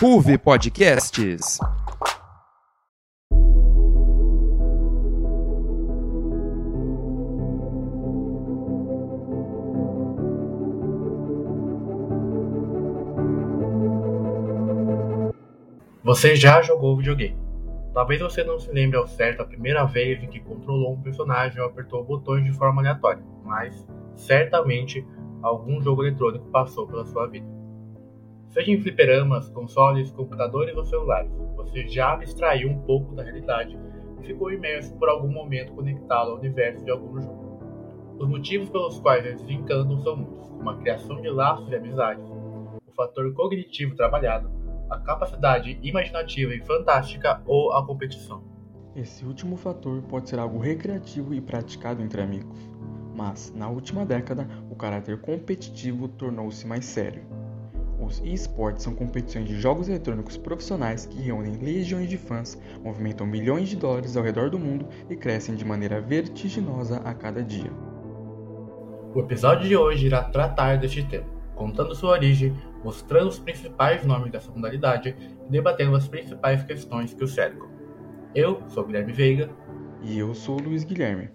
Ruve Podcasts. Você já jogou videogame? Talvez você não se lembre ao certo a primeira vez em que controlou um personagem ou apertou botões de forma aleatória, mas certamente algum jogo eletrônico passou pela sua vida. Seja em fliperamas, consoles, computadores ou celulares, você já abstraiu um pouco da realidade e ficou imerso por algum momento conectado ao universo de algum jogo. Os motivos pelos quais eles se encantam são muitos, como a criação de laços de amizades, o fator cognitivo trabalhado, a capacidade imaginativa e fantástica ou a competição. Esse último fator pode ser algo recreativo e praticado entre amigos, mas na última década o caráter competitivo tornou-se mais sério. Os esportes são competições de jogos eletrônicos profissionais que reúnem legiões de fãs, movimentam milhões de dólares ao redor do mundo e crescem de maneira vertiginosa a cada dia. O episódio de hoje irá tratar deste tema, contando sua origem, mostrando os principais nomes dessa modalidade e debatendo as principais questões que o cercam. Eu sou Guilherme Veiga. E eu sou Luiz Guilherme.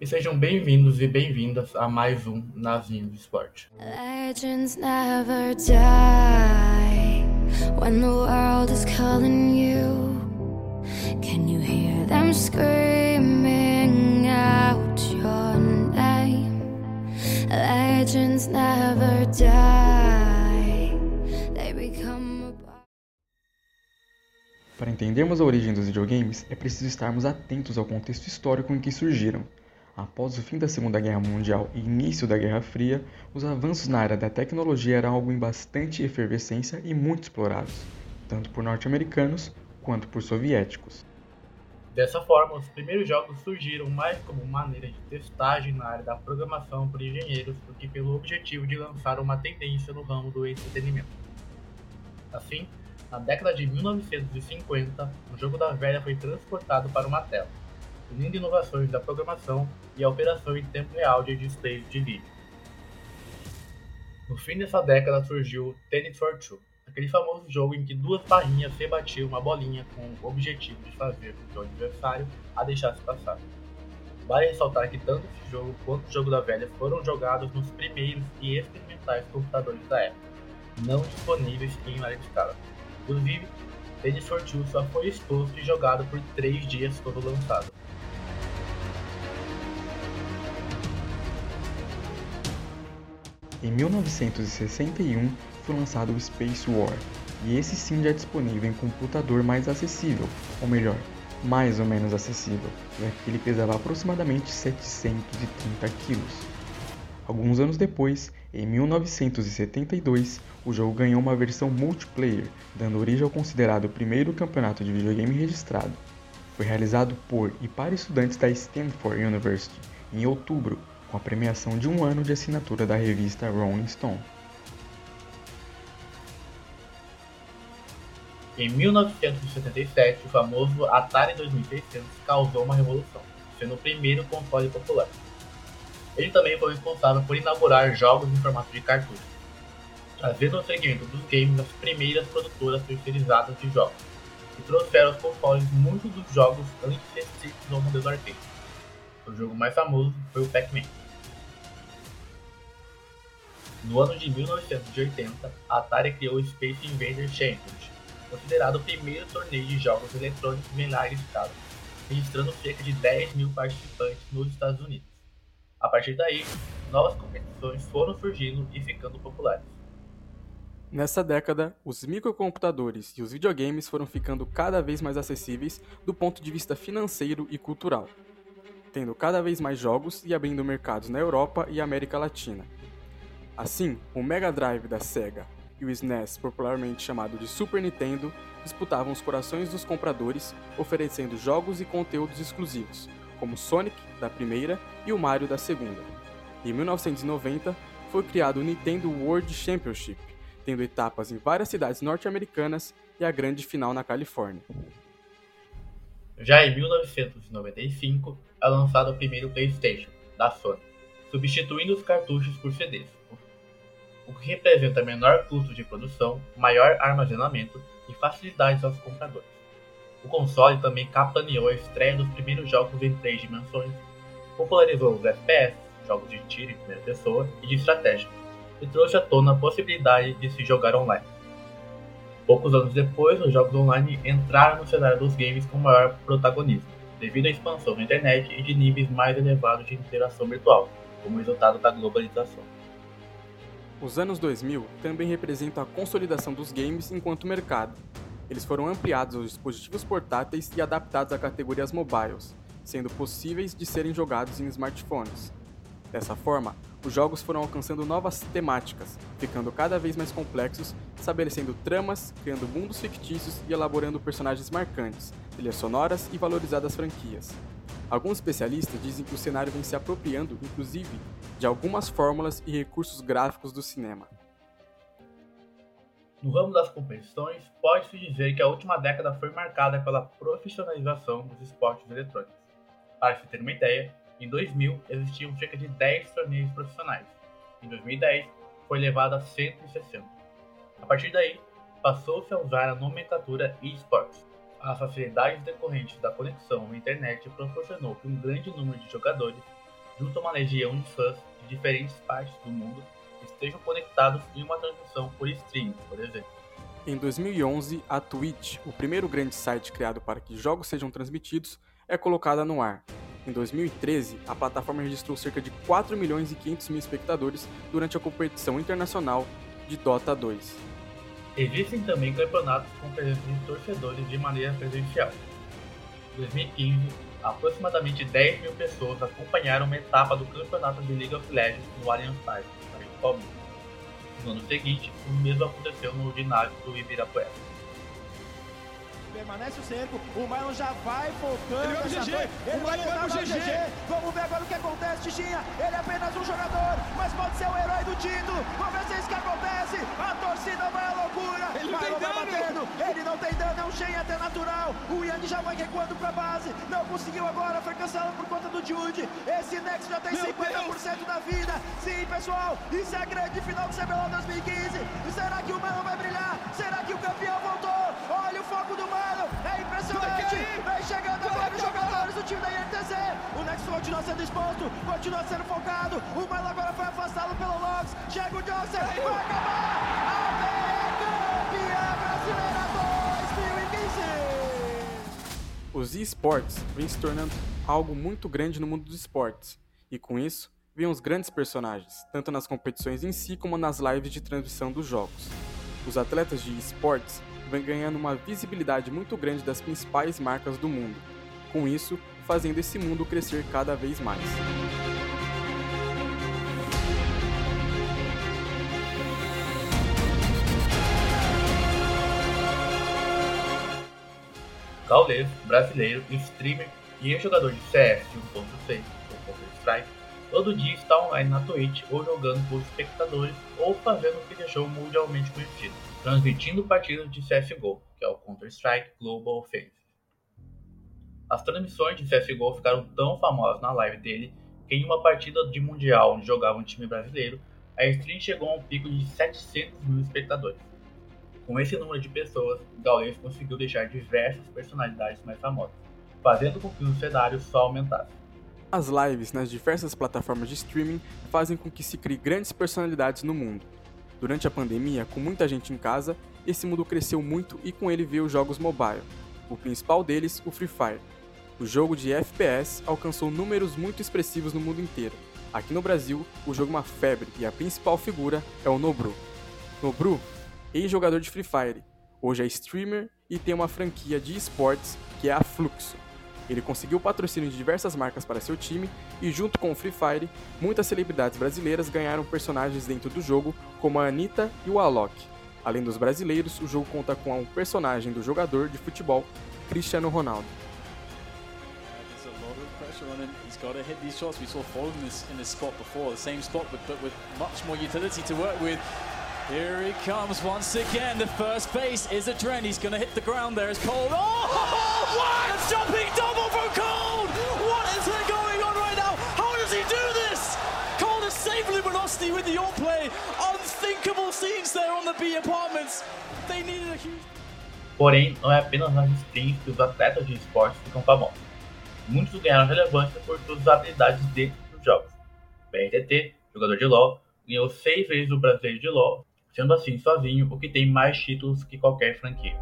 E sejam bem-vindos e bem-vindas a mais um Nazinho do Esporte. Legends never die when the world is calling you. Can you hear them screaming out your name? Legends never die. They become Para entendermos a origem dos videogames, é preciso estarmos atentos ao contexto histórico em que surgiram Após o fim da Segunda Guerra Mundial e início da Guerra Fria, os avanços na área da tecnologia eram algo em bastante efervescência e muito explorados, tanto por norte-americanos quanto por soviéticos. Dessa forma, os primeiros jogos surgiram mais como maneira de testagem na área da programação por engenheiros do que pelo objetivo de lançar uma tendência no ramo do entretenimento. Assim, na década de 1950, o jogo da velha foi transportado para uma tela unindo inovações da programação e a operação em tempo real de displays de vídeo. No fim dessa década surgiu Tennis for Two, aquele famoso jogo em que duas barrinhas rebatiam uma bolinha com o objetivo de fazer com que o adversário a deixasse passar. Vale ressaltar que tanto esse jogo quanto o jogo da velha foram jogados nos primeiros e experimentais computadores da época, não disponíveis em larga escala. Inclusive, Tennis for Two só foi exposto e jogado por 3 dias quando lançado. Em 1961 foi lançado o Space War, e esse sim já é disponível em computador mais acessível, ou melhor, mais ou menos acessível, já que ele pesava aproximadamente 730 kg. Alguns anos depois, em 1972, o jogo ganhou uma versão multiplayer, dando origem ao considerado primeiro campeonato de videogame registrado. Foi realizado por e para estudantes da Stanford University em outubro com a premiação de um ano de assinatura da revista Rolling Stone. Em 1977, o famoso Atari 2600 causou uma revolução, sendo o primeiro console popular. Ele também foi responsável por inaugurar jogos em formato de cartucho, trazendo ao segmento dos games as primeiras produtoras terceirizadas de jogos, e trouxeram aos consoles muitos dos jogos antes restritos no modelo arcade. O jogo mais famoso foi o Pac-Man. No ano de 1980, a Atari criou o Space Invader Championship, considerado o primeiro torneio de jogos eletrônicos em larga escala, registrando cerca de 10 mil participantes nos Estados Unidos. A partir daí, novas competições foram surgindo e ficando populares. Nessa década, os microcomputadores e os videogames foram ficando cada vez mais acessíveis do ponto de vista financeiro e cultural, tendo cada vez mais jogos e abrindo mercados na Europa e América Latina. Assim, o Mega Drive da Sega e o SNES, popularmente chamado de Super Nintendo, disputavam os corações dos compradores, oferecendo jogos e conteúdos exclusivos, como Sonic, da primeira, e o Mario, da segunda. Em 1990, foi criado o Nintendo World Championship, tendo etapas em várias cidades norte-americanas e a grande final na Califórnia. Já em 1995, é lançado o primeiro PlayStation, da Sony, substituindo os cartuchos por CDs. O que representa menor custo de produção, maior armazenamento e facilidades aos compradores. O console também capitaneou a estreia dos primeiros jogos em três dimensões, popularizou os FPS, jogos de tiro em primeira pessoa e de estratégia, e trouxe à tona a possibilidade de se jogar online. Poucos anos depois, os jogos online entraram no cenário dos games com maior protagonismo, devido à expansão da internet e de níveis mais elevados de interação virtual, como resultado da globalização. Os anos 2000 também representam a consolidação dos games enquanto mercado. Eles foram ampliados aos dispositivos portáteis e adaptados a categorias mobiles, sendo possíveis de serem jogados em smartphones. Dessa forma, os jogos foram alcançando novas temáticas, ficando cada vez mais complexos, estabelecendo tramas, criando mundos fictícios e elaborando personagens marcantes, trilhas sonoras e valorizadas franquias. Alguns especialistas dizem que o cenário vem se apropriando, inclusive, de algumas fórmulas e recursos gráficos do cinema. No ramo das competições, pode-se dizer que a última década foi marcada pela profissionalização dos esportes eletrônicos. Para se ter uma ideia, em 2000 existiam cerca de 10 torneios profissionais. Em 2010, foi elevado a 160. A partir daí, passou-se a usar a nomenclatura eSports. As facilidades decorrentes da conexão à internet proporcionou que um grande número de jogadores, junto a uma legião de fãs de diferentes partes do mundo, estejam conectados em uma transmissão por streaming, por exemplo. Em 2011, a Twitch, o primeiro grande site criado para que jogos sejam transmitidos, é colocada no ar. Em 2013, a plataforma registrou cerca de 4 milhões e 500 mil espectadores durante a competição internacional de Dota 2. Existem também campeonatos com presença de torcedores de maneira presencial. Em 2015, aproximadamente 10 mil pessoas acompanharam uma etapa do campeonato de League of Legends no Allianz Parque, na Palmeiras. No ano seguinte, o mesmo aconteceu no ginásio do Ibirapuera. Permanece o cerco, o Marlon já vai focando. Ele vai pro GG, ele vai pro GG. Vamos ver agora o que acontece, Tichinha. Ele é apenas um jogador, mas pode ser o herói do título. Vamos ver se é isso que acontece. A torcida vai à loucura. Ele não tem vai dano. batendo. Ele não tem dano, é um Shen até natural. O Yang já vai recuando pra base. Não conseguiu agora, foi cancelado por conta do Jude. Esse Nex já tem Meu 50% da vida. Sim, pessoal, isso é a grande final do CBLOL 2015. Continua sendo exposto, continua sendo focado. O Marlon agora foi afastado pelo Logs. Chega o Johnson, vai acabar. A campeã brasileira 2015. Os esportes vêm se tornando algo muito grande no mundo dos esportes, e com isso vêm os grandes personagens, tanto nas competições em si como nas lives de transmissão dos jogos. Os atletas de esportes vêm ganhando uma visibilidade muito grande das principais marcas do mundo, com isso fazendo esse mundo crescer cada vez mais. Gaules, brasileiro, streamer e ex-jogador de CS de 1.6 ou Counter-Strike, todo dia está online na Twitch ou jogando com os espectadores ou fazendo o que deixou mundialmente conhecido, transmitindo partidas de CSGO, que é o Counter-Strike Global Offensive. As transmissões de CSGO ficaram tão famosas na live dele que em uma partida de Mundial onde jogava um time brasileiro, a stream chegou a um pico de 700 mil espectadores. Com esse número de pessoas, Gaules conseguiu deixar diversas personalidades mais famosas, fazendo com que o cenário só aumentasse. As lives nas diversas plataformas de streaming fazem com que se crie grandes personalidades no mundo. Durante a pandemia, com muita gente em casa, esse mundo cresceu muito e com ele veio os jogos mobile. O principal deles, o Free Fire. O jogo de FPS alcançou números muito expressivos no mundo inteiro. Aqui no Brasil, o jogo é uma febre e a principal figura é o Nobru. Nobru, ex-jogador de Free Fire, hoje é streamer e tem uma franquia de esportes que é a Fluxo. Ele conseguiu patrocínio de diversas marcas para seu time e, junto com o Free Fire, muitas celebridades brasileiras ganharam personagens dentro do jogo, como a Anitta e o Alok. Além dos brasileiros, o jogo conta com um personagem do jogador de futebol, Cristiano Ronaldo. Pressure on him. He's got to hit these shots. We saw Foden in this, in this spot before, the same spot, but, but with much more utility to work with. Here he comes once again. The first base is a trend. He's going to hit the ground there as Cold. Oh, what? A jumping double from Cold! What is going on right now? How does he do this? Cold is save Luminosity with the all play. Unthinkable. scenes there on the B apartments. They needed a huge. Porém, não é apenas um nas streams que os atletas de esportes ficam famosos. Muitos ganharam relevância por suas habilidades dentro dos jogos. BRTT, jogador de LoL, ganhou seis vezes o brasileiro de LoL, sendo assim sozinho o que tem mais títulos que qualquer franquia.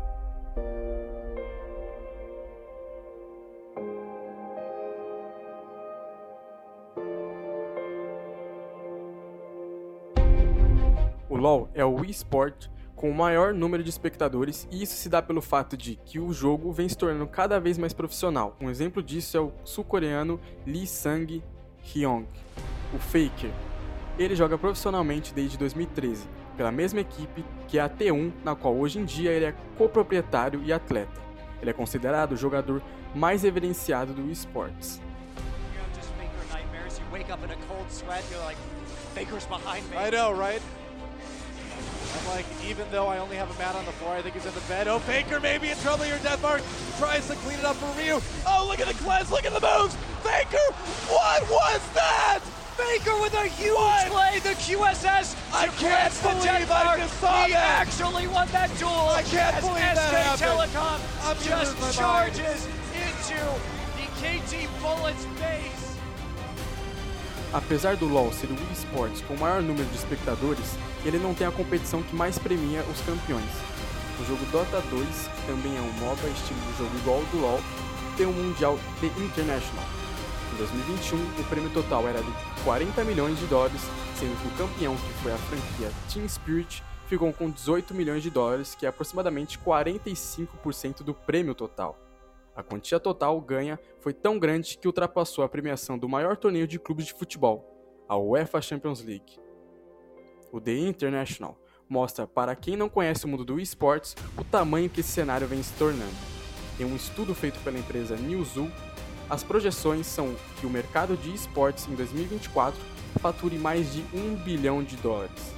O LoL é o eSport com o maior número de espectadores e isso se dá pelo fato de que o jogo vem se tornando cada vez mais profissional. Um exemplo disso é o sul-coreano Lee Sang-hyong, o Faker. Ele joga profissionalmente desde 2013, pela mesma equipe que é a T1, na qual hoje em dia ele é coproprietário e atleta. Ele é considerado o jogador mais evidenciado do esportes. I know, like, even though I only have a mat on the floor, I think he's in the bed. Oh, Faker maybe in trouble here. Deathmark tries to clean it up for Ryu. Oh, look at the cleanse, look at the moves. Faker, what was that? Faker with a huge What? play, the QSS I can't believe I just saw he that. actually won that duel I can't as believe SK that happened. Telecom I'm just lose my mind. charges into the KT Bullets base. Apesar do LoL ser o esportes com o maior número de espectadores, ele não tem a competição que mais premia os campeões. O jogo Dota 2, que também é um MOBA estilo de jogo igual ao do LoL, tem o Mundial The International. Em 2021, o prêmio total era de 40 milhões de dólares, sendo que o campeão, que foi a franquia Team Spirit, ficou com 18 milhões de dólares, que é aproximadamente 45% do prêmio total. A quantia total ganha foi tão grande que ultrapassou a premiação do maior torneio de clubes de futebol, a UEFA Champions League. O The International mostra para quem não conhece o mundo do esportes o tamanho que esse cenário vem se tornando. Em um estudo feito pela empresa Newzoo, as projeções são que o mercado de esportes em 2024 fature mais de 1 bilhão de dólares.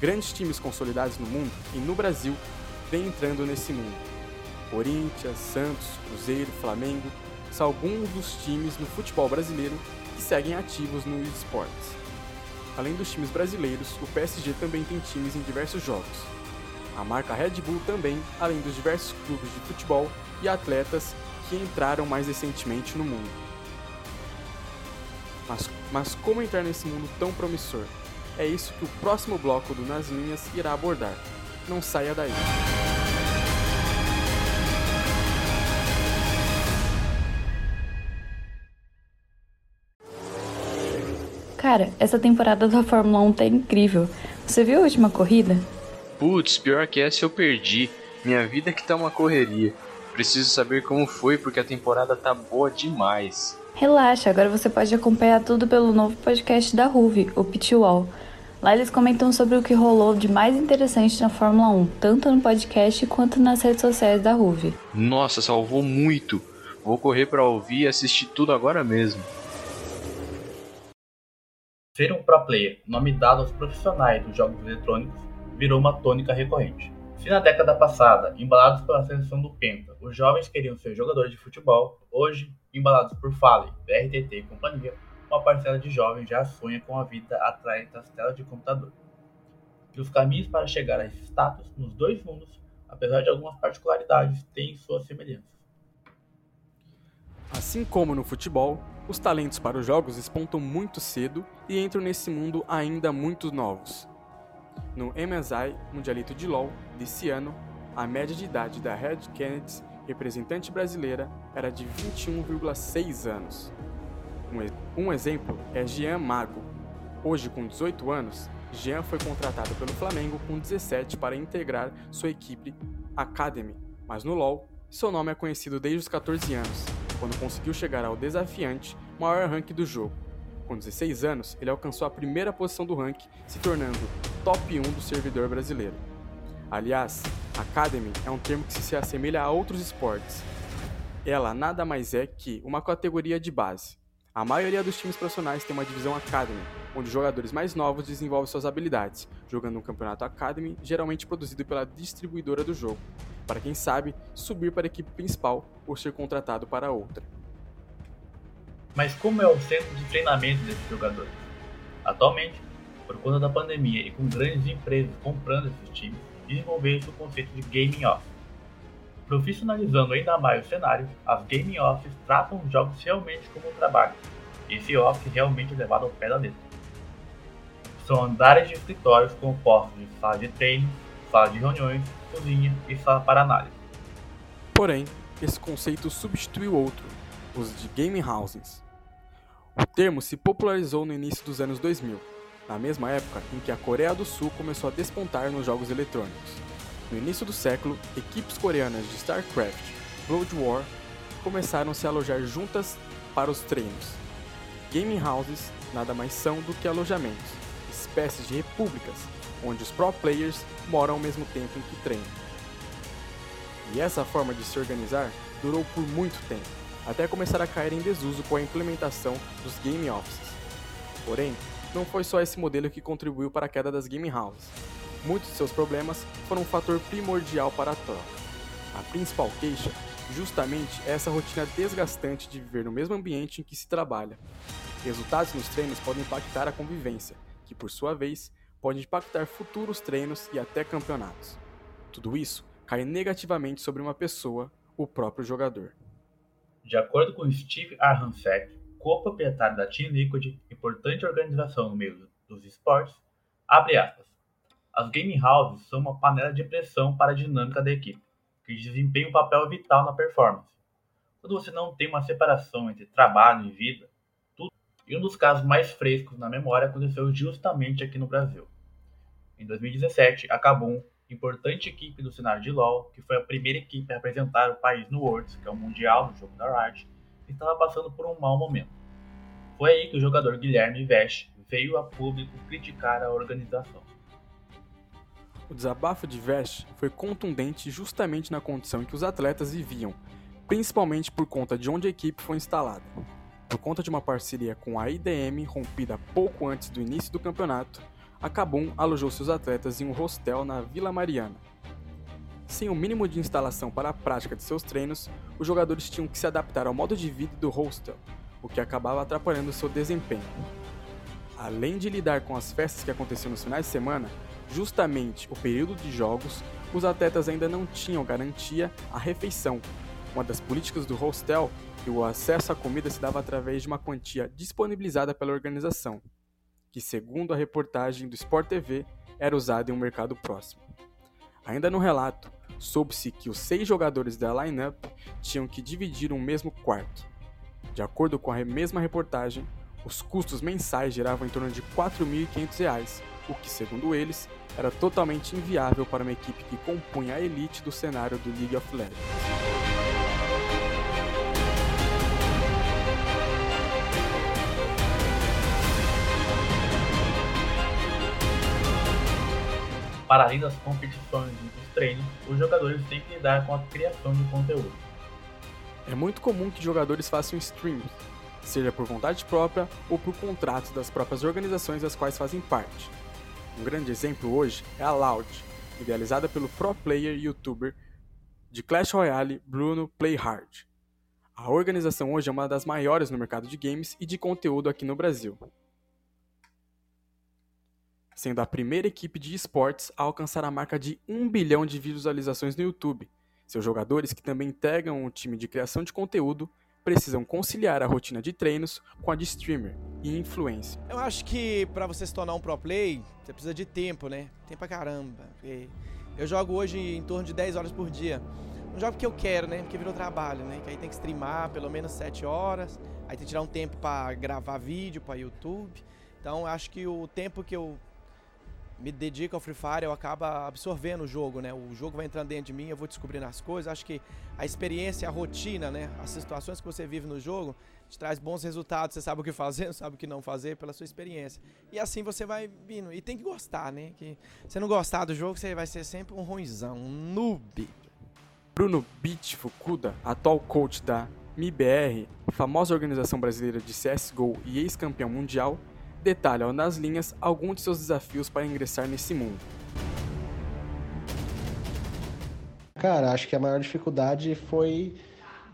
Grandes times consolidados no mundo e no Brasil vêm entrando nesse mundo. Corinthians, Santos, Cruzeiro, Flamengo são alguns dos times no futebol brasileiro que seguem ativos no esportes. Além dos times brasileiros, o PSG também tem times em diversos jogos. A marca Red Bull também, além dos diversos clubes de futebol e atletas que entraram mais recentemente no mundo. Mas, mas como entrar nesse mundo tão promissor? É isso que o próximo bloco do Nas Linhas irá abordar. Não saia daí. Cara, essa temporada da Fórmula 1 tá incrível. Você viu a última corrida? Putz, pior que essa eu perdi. Minha vida que tá uma correria. Preciso saber como foi porque a temporada tá boa demais. Relaxa, agora você pode acompanhar tudo pelo novo podcast da Ruve, o Pitwall. Lá eles comentam sobre o que rolou de mais interessante na Fórmula 1, tanto no podcast quanto nas redes sociais da Ruve. Nossa, salvou muito. Vou correr pra ouvir e assistir tudo agora mesmo. Ser um pro player, nome dado aos profissionais dos jogos eletrônicos, virou uma tônica recorrente. Se na década passada, embalados pela seleção do Penta, os jovens queriam ser jogadores de futebol, hoje, embalados por Fale, BRTT e companhia, uma parcela de jovens já sonha com a vida atrás das telas de computador. E os caminhos para chegar a esse status nos dois mundos, apesar de algumas particularidades, têm suas semelhanças. Assim como no futebol, os talentos para os jogos espontam muito cedo e entram nesse mundo ainda muito novos. No MSI Mundialito de LoL desse ano, a média de idade da Red Kennedy, representante brasileira, era de 21,6 anos. Um, um exemplo é Jean Mago. Hoje, com 18 anos, Jean foi contratado pelo Flamengo com 17 para integrar sua equipe Academy, mas no LoL, seu nome é conhecido desde os 14 anos, quando conseguiu chegar ao desafiante maior rank do jogo. Com 16 anos, ele alcançou a primeira posição do ranking, se tornando top 1 do servidor brasileiro. Aliás, Academy é um termo que se assemelha a outros esportes. Ela nada mais é que uma categoria de base. A maioria dos times profissionais tem uma divisão Academy, onde os jogadores mais novos desenvolvem suas habilidades, jogando um campeonato Academy, geralmente produzido pela distribuidora do jogo, para quem sabe subir para a equipe principal ou ser contratado para outra. Mas como é o centro de treinamento desses jogadores? Atualmente, por conta da pandemia e com grandes empresas comprando esses times, desenvolveu-se o conceito de Gaming Office. Profissionalizando ainda mais o cenário, as Gaming Offices tratam os jogos realmente como um trabalho, esse office realmente é levado ao pé da letra. São andares de escritórios compostos de sala de treino, sala de reuniões, cozinha e sala para análise. Porém, esse conceito substituiu outro, os de gaming houses. O termo se popularizou no início dos anos 2000, na mesma época em que a Coreia do Sul começou a despontar nos jogos eletrônicos. No início do século, equipes coreanas de StarCraft, Blood War começaram a se alojar juntas para os treinos. Gaming houses nada mais são do que alojamentos, espécies de repúblicas, onde os pro players moram ao mesmo tempo em que treinam. E essa forma de se organizar durou por muito tempo, até começar a cair em desuso com a implementação dos game offices. Porém, não foi só esse modelo que contribuiu para a queda das game houses. Muitos de seus problemas foram um fator primordial para a troca. A principal queixa, justamente, é essa rotina desgastante de viver no mesmo ambiente em que se trabalha. Resultados nos treinos podem impactar a convivência, que por sua vez pode impactar futuros treinos e até campeonatos. Tudo isso cai negativamente sobre uma pessoa, o próprio jogador. De acordo com Steve Arhansek, co-proprietário da Team Liquid, importante organização no meio dos esportes, abre aspas. As game houses são uma panela de pressão para a dinâmica da equipe, que desempenha um papel vital na performance. Quando você não tem uma separação entre trabalho e vida, tudo. E um dos casos mais frescos na memória aconteceu justamente aqui no Brasil. Em 2017, a Kabum importante equipe do cenário de LoL, que foi a primeira equipe a representar o país no Worlds, que é o Mundial no jogo da Riot, estava passando por um mau momento. Foi aí que o jogador Guilherme Vest veio a público criticar a organização. O desabafo de Vest foi contundente justamente na condição em que os atletas viviam, principalmente por conta de onde a equipe foi instalada. Por conta de uma parceria com a IDM rompida pouco antes do início do campeonato, a Kabum alojou seus atletas em um hostel na Vila Mariana. Sem o mínimo de instalação para a prática de seus treinos, os jogadores tinham que se adaptar ao modo de vida do hostel, o que acabava atrapalhando seu desempenho. Além de lidar com as festas que aconteciam nos finais de semana, justamente o período de jogos, os atletas ainda não tinham garantia à refeição. Uma das políticas do hostel que o acesso à comida se dava através de uma quantia disponibilizada pela organização, que, segundo a reportagem do Sport TV, era usado em um mercado próximo. Ainda no relato, soube-se que os seis jogadores da lineup tinham que dividir um mesmo quarto. De acordo com a mesma reportagem, os custos mensais giravam em torno de R$ 4.500, o que, segundo eles, era totalmente inviável para uma equipe que compunha a elite do cenário do League of Legends. Para além das competições e dos treinos, os jogadores têm que lidar com a criação de conteúdo. É muito comum que jogadores façam streams, seja por vontade própria ou por contratos das próprias organizações das quais fazem parte. Um grande exemplo hoje é a Loud, idealizada pelo pro player youtuber de Clash Royale Bruno Playhard. A organização hoje é uma das maiores no mercado de games e de conteúdo aqui no Brasil sendo a primeira equipe de esportes a alcançar a marca de 1 bilhão de visualizações no YouTube. Seus jogadores, que também integram um time de criação de conteúdo, precisam conciliar a rotina de treinos com a de streamer e influência. Eu acho que para você se tornar um pro play, você precisa de tempo, né? Tempo pra caramba. Eu jogo hoje em torno de 10 horas por dia. Não jogo porque eu quero, né? Porque virou trabalho, né? Que aí tem que streamar pelo menos 7 horas, aí tem que tirar um tempo para gravar vídeo para YouTube. Então, acho que o tempo que eu me dedico ao Free Fire, eu acabo absorvendo o jogo, né? O jogo vai entrando dentro de mim, eu vou descobrindo as coisas. Acho que a experiência, a rotina, né? As situações que você vive no jogo te traz bons resultados. Você sabe o que fazer, sabe o que não fazer pela sua experiência. E assim você vai vindo. E tem que gostar, né? Que você não gostar do jogo, você vai ser sempre um ruizão, um noob. Bruno Beach Fukuda, atual coach da MIBR, famosa organização brasileira de CSGO e ex-campeão mundial, detalham nas linhas alguns de seus desafios para ingressar nesse mundo. Cara, acho que a maior dificuldade foi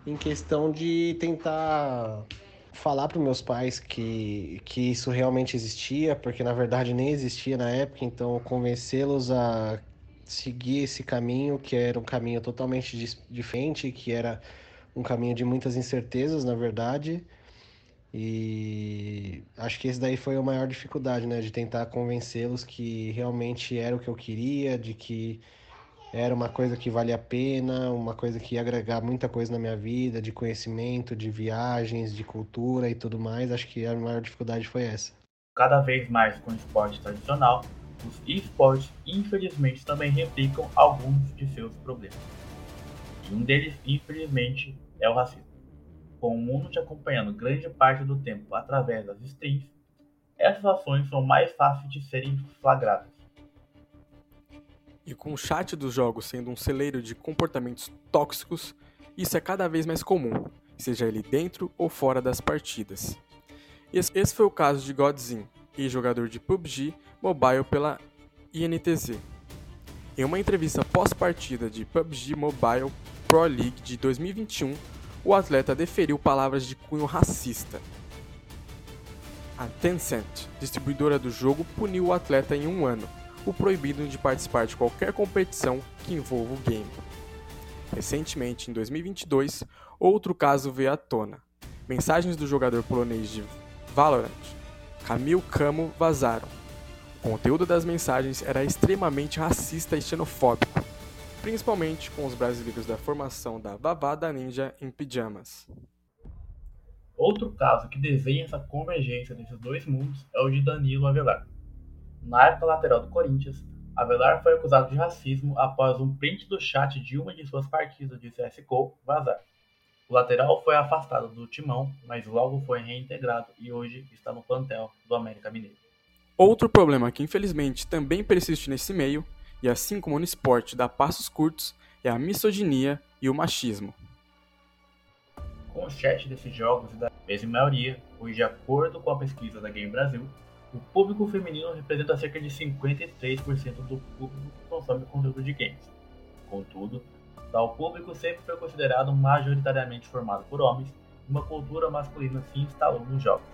em questão de tentar falar para meus pais que, que isso realmente existia, porque na verdade nem existia na época, então convencê-los a seguir esse caminho, que era um caminho totalmente diferente, que era um caminho de muitas incertezas, na verdade. E acho que esse daí foi a maior dificuldade, né? De tentar convencê-los que realmente era o que eu queria, de que era uma coisa que valia a pena, uma coisa que ia agregar muita coisa na minha vida, de conhecimento, de viagens, de cultura e tudo mais. Acho que a maior dificuldade foi essa. Cada vez mais com o esporte tradicional, os esportes infelizmente também replicam alguns de seus problemas. E um deles, infelizmente, é o racismo. Com o mundo te acompanhando grande parte do tempo através das streams, essas ações são mais fáceis de serem flagradas. E com o chat dos jogos sendo um celeiro de comportamentos tóxicos, isso é cada vez mais comum, seja ele dentro ou fora das partidas. Esse foi o caso de Godzin, ex-jogador de PUBG Mobile pela INTZ. Em uma entrevista pós-partida de PUBG Mobile Pro League de 2021, o atleta deferiu palavras de cunho racista. A Tencent, distribuidora do jogo, puniu o atleta em um ano, o proibindo de participar de qualquer competição que envolva o game. Recentemente, em 2022, outro caso veio à tona. Mensagens do jogador polonês de Valorant, Kamil Kamo, vazaram. O conteúdo das mensagens era extremamente racista e xenofóbico, principalmente com os brasileiros da formação da Vavada Ninja em pijamas. Outro caso que desenha essa convergência desses dois mundos é o de Danilo Avelar. Na época lateral do Corinthians, Avelar foi acusado de racismo após um print do chat de uma de suas partidas de CSGO vazar. O lateral foi afastado do timão, mas logo foi reintegrado e hoje está no plantel do América Mineiro. Outro problema que infelizmente também persiste nesse meio e assim como no esporte dá passos curtos, é a misoginia e o machismo. Com o chat desses jogos e da mesma maioria, pois de acordo com a pesquisa da Game Brasil, o público feminino representa cerca de 53% do público que consome conteúdo de games. Contudo, tal público sempre foi considerado majoritariamente formado por homens e uma cultura masculina se instalou nos jogos.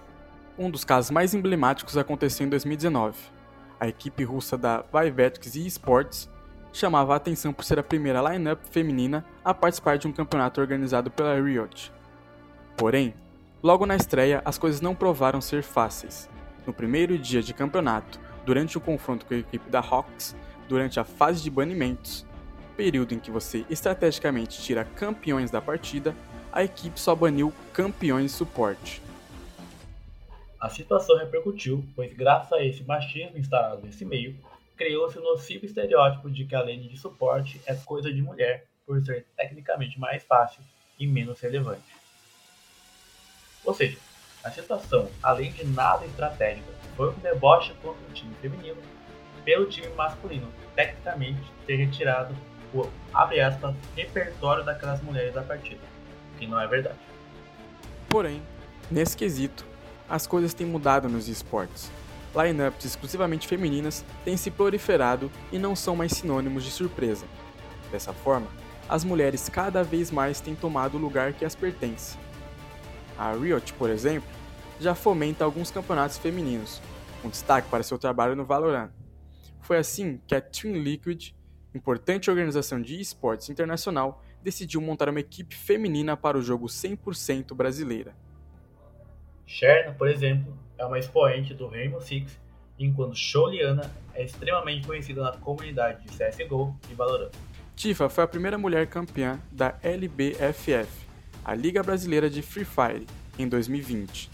Um dos casos mais emblemáticos aconteceu em 2019 a equipe russa da Vivetics eSports chamava a atenção por ser a primeira lineup feminina a participar de um campeonato organizado pela Riot. Porém, logo na estreia, as coisas não provaram ser fáceis. No primeiro dia de campeonato, durante o confronto com a equipe da Hawks, durante a fase de banimentos, período em que você estrategicamente tira campeões da partida, a equipe só baniu campeões suporte. A situação repercutiu, pois graças a esse machismo instalado nesse meio, criou-se o nocivo estereótipo de que a de suporte é coisa de mulher, por ser tecnicamente mais fácil e menos relevante. Ou seja, a situação, além de nada estratégica, foi um deboche contra o time feminino pelo time masculino, tecnicamente ter retirado o, abre aspas, repertório daquelas mulheres da partida, que não é verdade. Porém, nesse quesito, as coisas têm mudado nos esportes. Lineups exclusivamente femininas têm se proliferado e não são mais sinônimos de surpresa. Dessa forma, as mulheres cada vez mais têm tomado o lugar que as pertence. A Riot, por exemplo, já fomenta alguns campeonatos femininos, com destaque para seu trabalho no Valorant. Foi assim que a Team Liquid, importante organização de esportes internacional, decidiu montar uma equipe feminina para o jogo 100% brasileira. Sherna, por exemplo, é uma expoente do Rainbow Six, enquanto Sholiana é extremamente conhecida na comunidade de CSGO e Valorant. Tifa foi a primeira mulher campeã da LBFF, a Liga Brasileira de Free Fire, em 2020.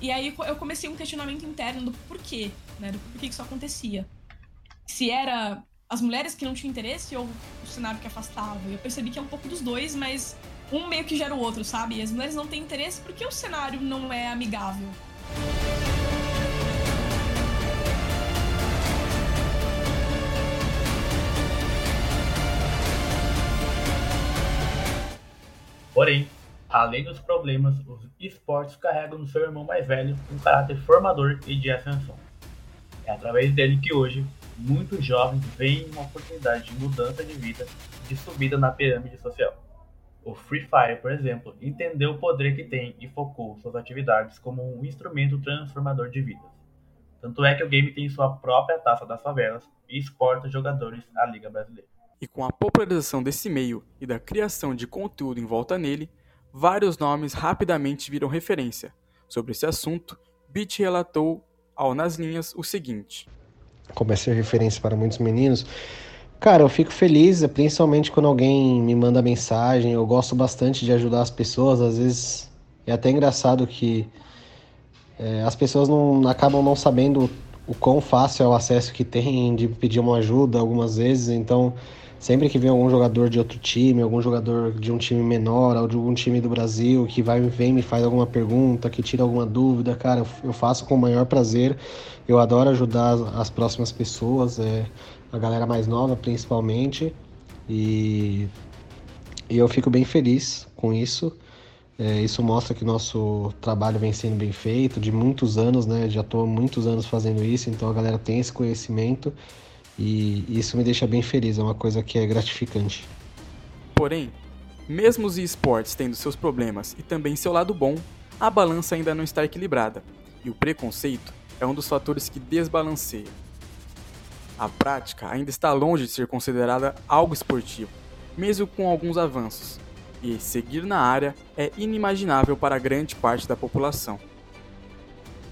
E aí eu comecei um questionamento interno do porquê, né, do porquê que isso acontecia. Se era as mulheres que não tinham interesse ou o cenário que afastava. Eu percebi que é um pouco dos dois, mas um meio que gera o outro, sabe? E as mulheres não têm interesse porque o cenário não é amigável. Porém, além dos problemas, os esportes carregam no seu irmão mais velho um caráter formador e de ascensão. É através dele que hoje muitos jovens veem uma oportunidade de mudança de vida, de subida na pirâmide social. O Free Fire, por exemplo, entendeu o poder que tem e focou suas atividades como um instrumento transformador de vidas. Tanto é que o game tem sua própria taça das favelas e exporta jogadores à Liga Brasileira. E com a popularização desse meio e da criação de conteúdo em volta nele, vários nomes rapidamente viram referência. Sobre esse assunto, Beat relatou ao Nas Linhas o seguinte: Como é ser referência para muitos meninos, cara, eu fico feliz, principalmente quando alguém me manda mensagem. Eu gosto bastante de ajudar as pessoas, às vezes é até engraçado que é, as pessoas não acabam não sabendo o quão fácil é o acesso que tem de pedir uma ajuda algumas vezes, então sempre que vem algum jogador de outro time, algum jogador de um time menor ou de algum time do Brasil que vai vem me faz alguma pergunta, que tira alguma dúvida, cara, eu faço com o maior prazer. Eu adoro ajudar as próximas pessoas, é, a galera mais nova principalmente, e, e eu fico bem feliz com isso. É, isso mostra que nosso trabalho vem sendo bem feito, de muitos anos, né? Já estou muitos anos fazendo isso, então a galera tem esse conhecimento. E isso me deixa bem feliz, é uma coisa que é gratificante. Porém, mesmo os esportes tendo seus problemas e também seu lado bom, a balança ainda não está equilibrada, e o preconceito é um dos fatores que desbalanceia. A prática ainda está longe de ser considerada algo esportivo, mesmo com alguns avanços, e seguir na área é inimaginável para grande parte da população.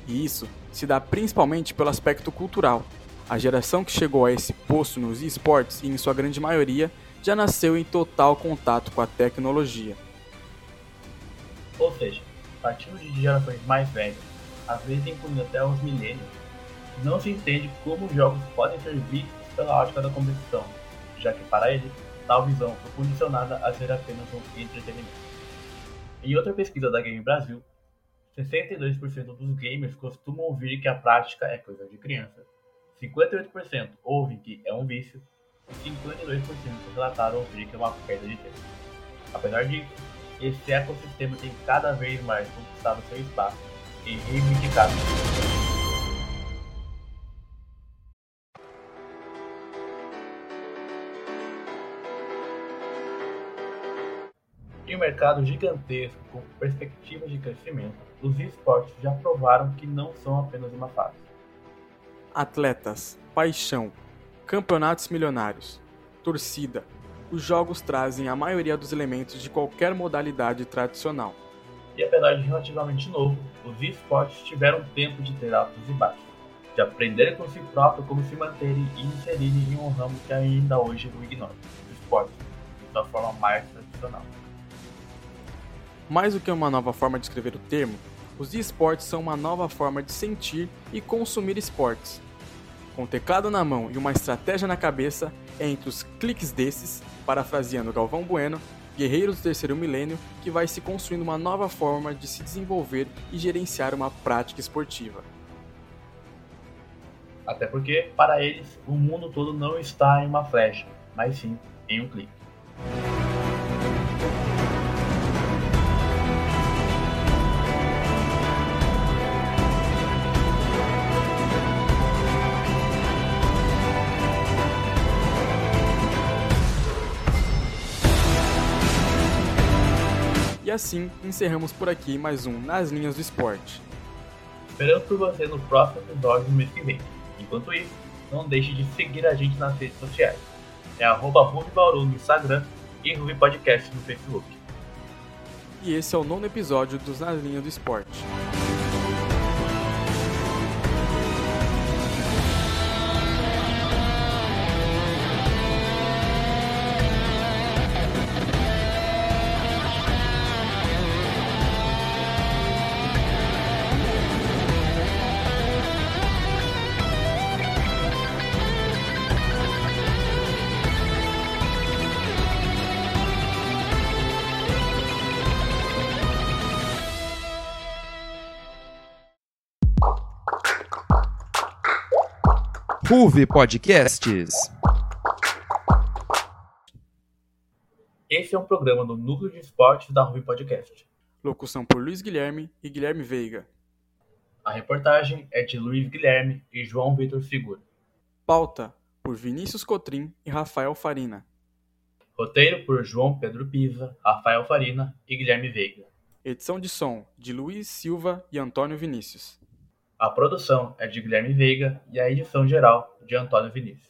E isso se dá principalmente pelo aspecto cultural, a geração que chegou a esse posto nos esportes, e em sua grande maioria, já nasceu em total contato com a tecnologia. Ou seja, partindo de gerações mais velhas, às vezes incluindo até os milênios, não se entende como os jogos podem ser vistos pela ótica da competição, já que para eles, tal visão foi condicionada a ser apenas um entretenimento. Em outra pesquisa da Game Brasil, 62% dos gamers costumam ouvir que a prática é coisa de criança, 58% ouvem que é um vício e 52% relataram ouvir que é uma perda de tempo. Apesar disso, esse ecossistema tem cada vez mais conquistado seu espaço e reivindicado. Um mercado gigantesco com perspectivas de crescimento, os esportes já provaram que não são apenas uma fase atletas, paixão, campeonatos milionários, torcida. Os jogos trazem a maioria dos elementos de qualquer modalidade tradicional. E apesar de relativamente novo, os esportes tiveram tempo de ter altos e baixos, de aprender com si próprio como se manterem e inserirem em um ramo que ainda hoje não ignora, o esporte, de sua forma mais tradicional. Mais do que uma nova forma de escrever o termo, os esportes são uma nova forma de sentir e consumir esportes, com o teclado na mão e uma estratégia na cabeça, é entre os cliques desses, parafraseando Galvão Bueno, guerreiros do terceiro milênio, que vai se construindo uma nova forma de se desenvolver e gerenciar uma prática esportiva. Até porque, para eles, o mundo todo não está em uma flecha, mas sim em um clique. Assim encerramos por aqui mais um Nas Linhas do Esporte. Esperamos por você no próximo episódio do mês que vem. Enquanto isso, não deixe de seguir a gente nas redes sociais. É arroba Bauru no Instagram e Ruby Podcast no Facebook. E esse é o nono episódio dos Nas Linhas do Esporte. Ruve Podcasts. Esse é um programa do Núcleo de Esportes da Ruve Podcast. Locução por Luiz Guilherme e Guilherme Veiga. A reportagem é de Luiz Guilherme e João Vitor Figura. Pauta por Vinícius Cotrim e Rafael Farina. Roteiro por João Pedro Pisa, Rafael Farina e Guilherme Veiga. Edição de som de Luiz Silva e Antônio Vinícius. A produção é de Guilherme Veiga e a edição geral de Antônio Vinícius.